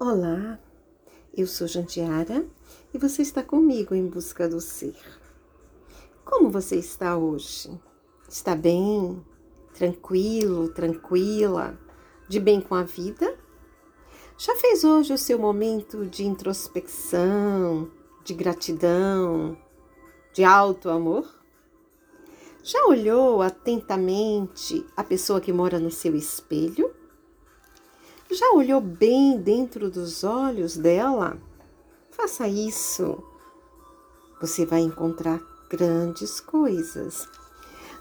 Olá, eu sou Jantiara e você está comigo em busca do ser. Como você está hoje? Está bem? Tranquilo, tranquila? De bem com a vida? Já fez hoje o seu momento de introspecção, de gratidão, de alto amor? Já olhou atentamente a pessoa que mora no seu espelho? Já olhou bem dentro dos olhos dela? Faça isso. Você vai encontrar grandes coisas.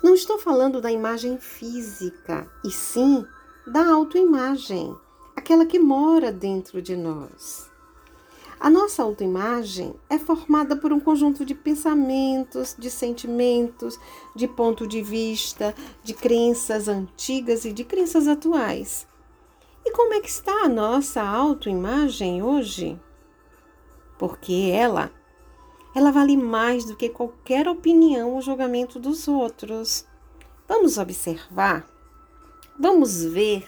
Não estou falando da imagem física, e sim da autoimagem, aquela que mora dentro de nós. A nossa autoimagem é formada por um conjunto de pensamentos, de sentimentos, de ponto de vista, de crenças antigas e de crenças atuais. E como é que está a nossa autoimagem hoje? Porque ela, ela vale mais do que qualquer opinião ou julgamento dos outros. Vamos observar, vamos ver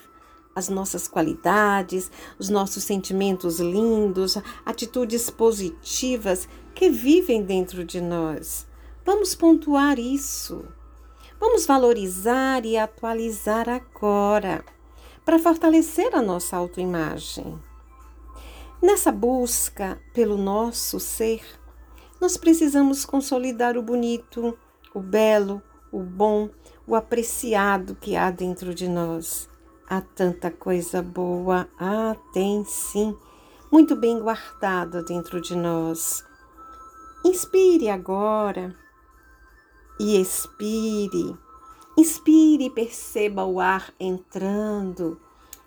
as nossas qualidades, os nossos sentimentos lindos, atitudes positivas que vivem dentro de nós. Vamos pontuar isso. Vamos valorizar e atualizar agora para fortalecer a nossa autoimagem. Nessa busca pelo nosso ser, nós precisamos consolidar o bonito, o belo, o bom, o apreciado que há dentro de nós. Há tanta coisa boa, ah, tem sim, muito bem guardada dentro de nós. Inspire agora e expire Inspire e perceba o ar entrando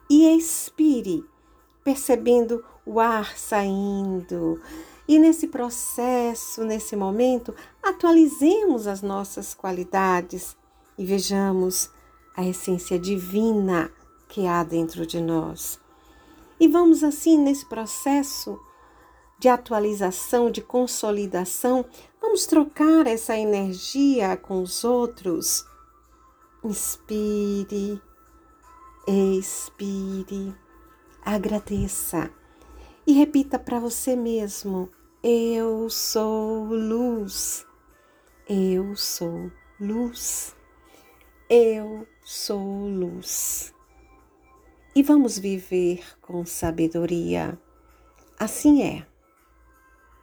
e expire, percebendo o ar saindo. E nesse processo, nesse momento, atualizemos as nossas qualidades e vejamos a essência divina que há dentro de nós. E vamos assim nesse processo de atualização, de consolidação, vamos trocar essa energia com os outros Inspire, expire, agradeça e repita para você mesmo: Eu sou luz, eu sou luz, eu sou luz. E vamos viver com sabedoria. Assim é.